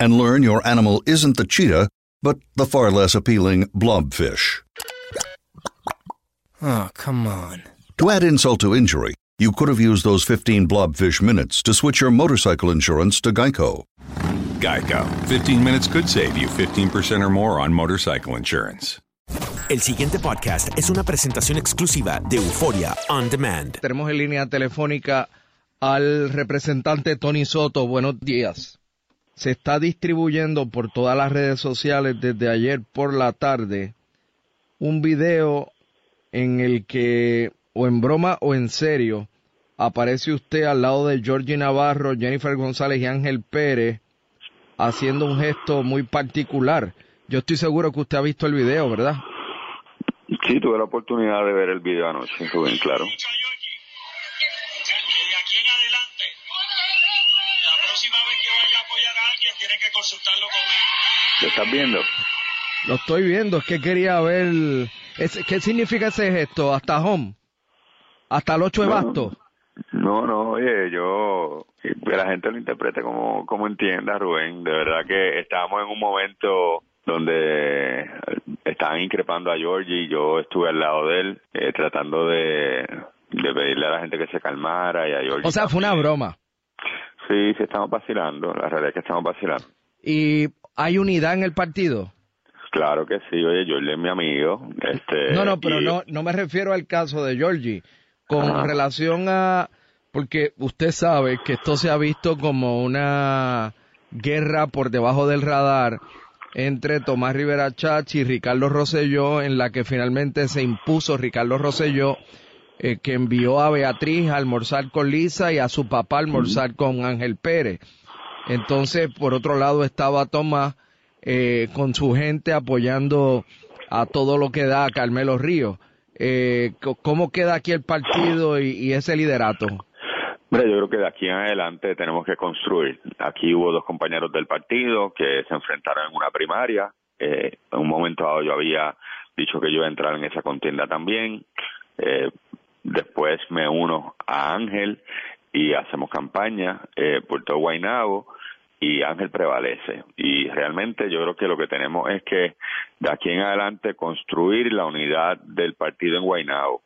And learn your animal isn't the cheetah, but the far less appealing blobfish. Oh, come on. To add insult to injury, you could have used those 15 blobfish minutes to switch your motorcycle insurance to Geico. Geico. 15 minutes could save you 15% or more on motorcycle insurance. El siguiente podcast es una presentación exclusiva de Euforia On Demand. Tenemos en línea telefónica al representante Tony Soto. Buenos días. Se está distribuyendo por todas las redes sociales desde ayer por la tarde un video en el que, o en broma o en serio, aparece usted al lado de Georgie Navarro, Jennifer González y Ángel Pérez haciendo un gesto muy particular. Yo estoy seguro que usted ha visto el video, ¿verdad? Sí, tuve la oportunidad de ver el video anoche, fue bien claro. ¿Lo estás viendo? Lo estoy viendo, es que quería ver... ¿Qué significa ese gesto? ¿Hasta home? ¿Hasta el 8 de basto? No, no, oye, yo... Que la gente lo interprete como, como entienda, Rubén. De verdad que estábamos en un momento donde estaban increpando a Georgie y yo estuve al lado de él eh, tratando de, de pedirle a la gente que se calmara y a Georgie. O sea, fue una broma. Sí, sí, estamos vacilando. La realidad es que estamos vacilando. ¿Y hay unidad en el partido? Claro que sí. Oye, Georgie es mi amigo. Este, no, no, pero y- no, no me refiero al caso de Georgie. Con relación a... Porque usted sabe que esto se ha visto como una guerra por debajo del radar entre Tomás Rivera Chach y Ricardo Rosselló, en la que finalmente se impuso Ricardo Rosselló, eh, que envió a Beatriz a almorzar con Lisa y a su papá a almorzar con Ángel Pérez. Entonces, por otro lado, estaba Tomás eh, con su gente apoyando a todo lo que da Carmelo Ríos. Eh, ¿Cómo queda aquí el partido y, ese liderato? Hombre, yo creo que de aquí en adelante tenemos que construir. Aquí hubo dos compañeros del partido que se enfrentaron en una primaria. Eh, en un momento dado yo había dicho que yo iba a entrar en esa contienda también. Eh, después me uno a Ángel y hacemos campaña eh, por Guaynabo y Ángel prevalece. Y realmente yo creo que lo que tenemos es que de aquí en adelante construir la unidad del partido en Guaynabo.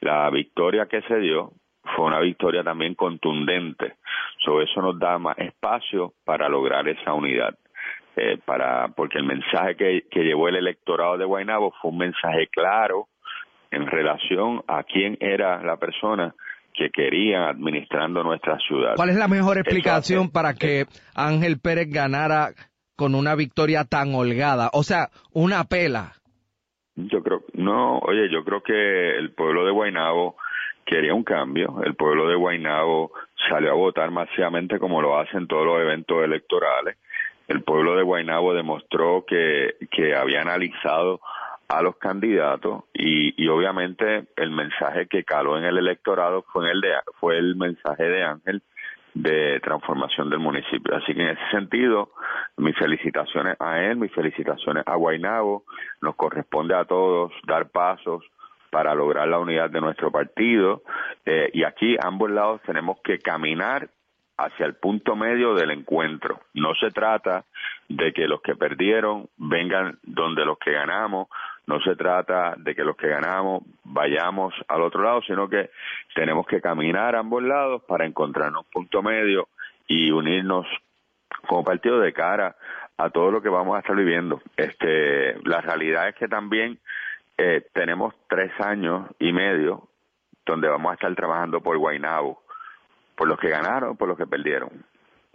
La victoria que se dio fue una victoria también contundente. So, eso nos da más espacio para lograr esa unidad. Eh, para porque el mensaje que, llevó el electorado de Guaynabo fue un mensaje claro en relación a quién era la persona que querían administrando nuestra ciudad. ¿Cuál es la mejor explicación hace- para que Ángel Pérez ganara con una victoria tan holgada? O sea, una pela. Yo creo, no, oye, yo creo que el pueblo de Guaynabo quería un cambio. El pueblo de Guaynabo salió a votar masivamente como lo hacen todos los eventos electorales. El pueblo de Guaynabo demostró que, que había analizado a los candidatos y, y, obviamente el mensaje que caló en el electorado fue el fue el mensaje de Ángel de transformación del municipio. Así que en ese sentido, mis felicitaciones a él, mis felicitaciones a Guaynabo. Nos corresponde a todos dar pasos para lograr la unidad de nuestro partido eh, y aquí ambos lados tenemos que caminar hacia el punto medio del encuentro. No se trata de que los que perdieron vengan donde los que ganamos, no se trata de que los que ganamos vayamos al otro lado, sino que tenemos que caminar a ambos lados para encontrarnos un punto medio y unirnos como partido de cara a todo lo que vamos a estar viviendo. Este, la realidad es que también eh, tenemos tres años y medio donde vamos a estar trabajando por Guainabo, por los que ganaron, por los que perdieron.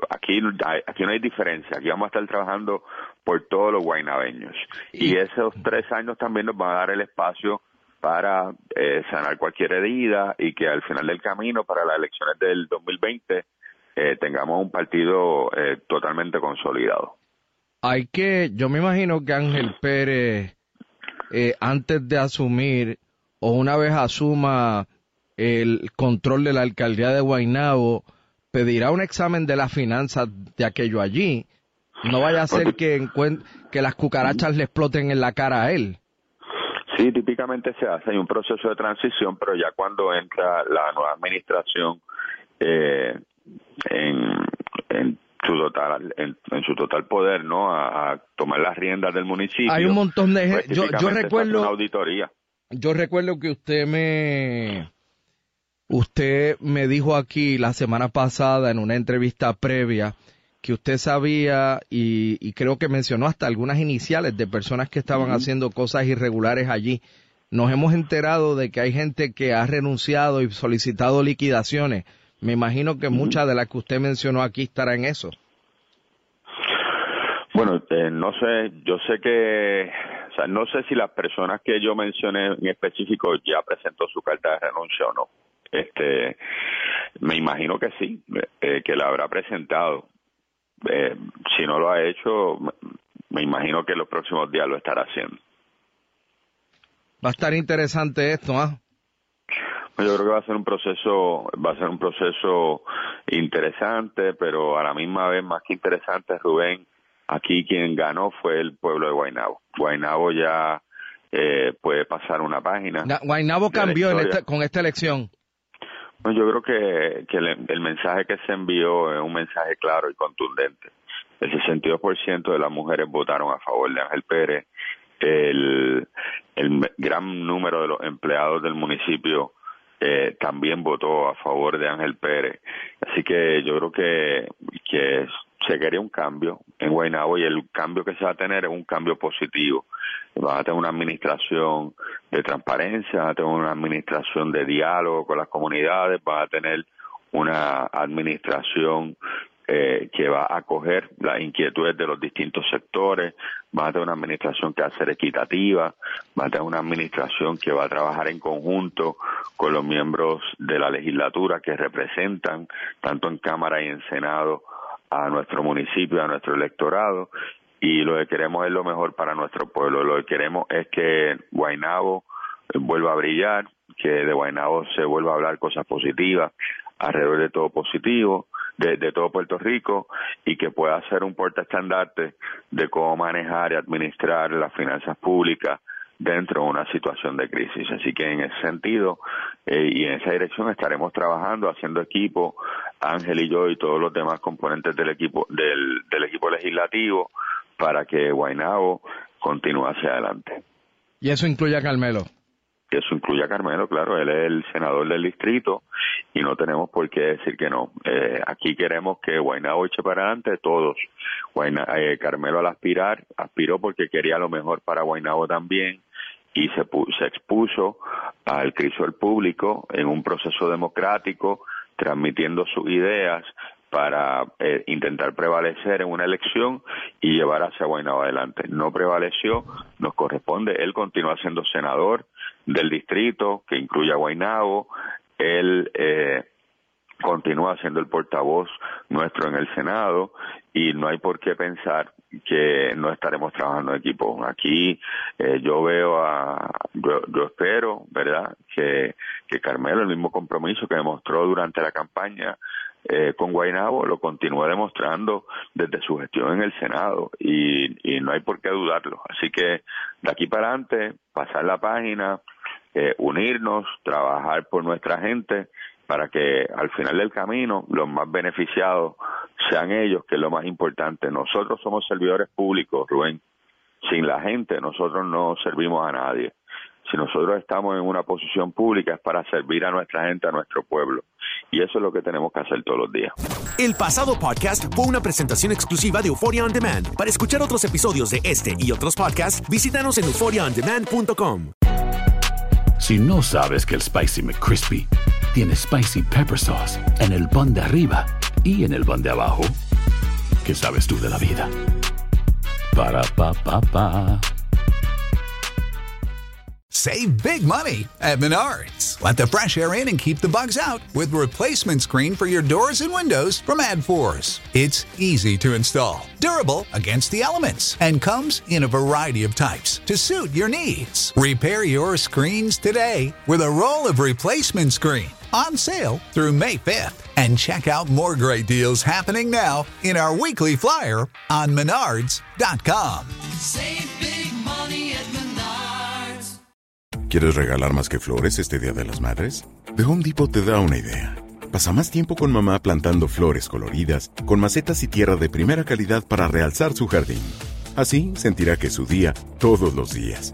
Aquí, aquí no hay diferencia, aquí vamos a estar trabajando por todos los guainabeños. Y esos tres años también nos van a dar el espacio para eh, sanar cualquier herida y que al final del camino, para las elecciones del 2020, eh, tengamos un partido eh, totalmente consolidado. Hay que, yo me imagino que Ángel Pérez, eh, antes de asumir o una vez asuma el control de la alcaldía de Guaynabo, pedirá un examen de las finanzas de aquello allí. No vaya a ser que, que las cucarachas le exploten en la cara a él. Sí, típicamente se hace, hay un proceso de transición, pero ya cuando entra la nueva administración eh, en, su total en, su total poder, ¿no? A, tomar las riendas del municipio. Hay un montón de pues, yo, yo recuerdo una auditoría. Yo recuerdo que usted me Usted me dijo aquí la semana pasada en una entrevista previa que usted sabía y, creo que mencionó hasta algunas iniciales de personas que estaban haciendo cosas irregulares allí. Nos hemos enterado de que hay gente que ha renunciado y solicitado liquidaciones. Me imagino que muchas de las que usted mencionó aquí estará en eso. Bueno, eh, no sé, yo sé que, o sea, no sé si las personas que yo mencioné en específico ya presentó su carta de renuncia o no. Este, me imagino que sí, eh, que la habrá presentado. Eh, si no lo ha hecho, me imagino que en los próximos días lo estará haciendo. Va a estar interesante esto, ¿ah? Yo creo que va a ser un proceso, va a ser un proceso interesante, pero a la misma vez más que interesante, Rubén, aquí quien ganó fue el pueblo de Guaynabo. Guaynabo ya eh, puede pasar una página. Guaynabo cambió con esta elección yo creo que, que el, mensaje que se envió es un mensaje claro y contundente. El 62% de las mujeres votaron a favor de Ángel Pérez. El, el gran número de los empleados del municipio eh, también votó a favor de Ángel Pérez. Así que yo creo que, que se quería un cambio en Guaynabo y el cambio que se va a tener es un cambio positivo. Va a tener una administración de transparencia, va a tener una administración de diálogo con las comunidades, va a tener una administración eh, que va a acoger las inquietudes de los distintos sectores, va a tener una administración que va a ser equitativa, va a tener una administración que va a trabajar en conjunto con los miembros de la legislatura que representan tanto en Cámara y en Senado a nuestro municipio, a nuestro electorado y lo que queremos es lo mejor para nuestro pueblo. Lo que queremos es que Guainabo vuelva a brillar, que de Guainabo se vuelva a hablar cosas positivas alrededor de todo positivo, de, todo Puerto Rico y que pueda ser un portaestandarte de cómo manejar y administrar las finanzas públicas dentro de una situación de crisis. Así que en ese sentido eh, y en esa dirección estaremos trabajando, haciendo equipo, Ángel y yo y todos los demás componentes del equipo del, del equipo legislativo para que Guainabo continúe hacia adelante. ¿Y eso incluye a Carmelo? Eso incluye a Carmelo, claro, él es el senador del distrito y no tenemos por qué decir que no. Eh, aquí queremos que Guainabo eche para adelante todos. Eh, Carmelo al aspirar, aspiró porque quería lo mejor para Guainabo también y se, se expuso al crisol público en un proceso democrático, transmitiendo sus ideas para eh, intentar prevalecer en una elección y llevar hacia Guaynabo adelante. No prevaleció, nos corresponde, él continúa siendo senador del distrito que incluye a Guaynabo, él eh, continúa siendo el portavoz nuestro en el Senado y no hay por qué pensar que no estaremos trabajando en equipo. Aquí eh, yo veo a, yo, yo, espero, ¿verdad?, que, que Carmelo, el mismo compromiso que demostró durante la campaña eh, con Guaynabo, lo continúe demostrando desde su gestión en el Senado y, y no hay por qué dudarlo. Así que de aquí para adelante, pasar la página, eh, unirnos, trabajar por nuestra gente para que al final del camino los más beneficiados sean ellos, que es lo más importante. Nosotros somos servidores públicos, Rubén. Sin la gente nosotros no servimos a nadie. Si nosotros estamos en una posición pública es para servir a nuestra gente, a nuestro pueblo. Y eso es lo que tenemos que hacer todos los días. El pasado podcast fue una presentación exclusiva de Euphoria On Demand. Para escuchar otros episodios de este y otros podcasts, visítanos en euphoriaondemand.com. Si no sabes que el Spicy McCrispy tiene Spicy Pepper Sauce en el pan de arriba y en el pan de abajo, ¿qué sabes tú de la vida? Para, pa, pa, pa. Save big money at Menards. Let the fresh air in and keep the bugs out with replacement screen for your doors and windows from AdForce. It's easy to install, durable against the elements, and comes in a variety of types to suit your needs. Repair your screens today with a roll of replacement screen on sale through May 5th. And check out more great deals happening now in our weekly flyer on menards.com. Save big money at Menards. ¿Quieres regalar más que flores este Día de las Madres? The Home Depot te da una idea. Pasa más tiempo con mamá plantando flores coloridas, con macetas y tierra de primera calidad para realzar su jardín. Así sentirá que es su día todos los días.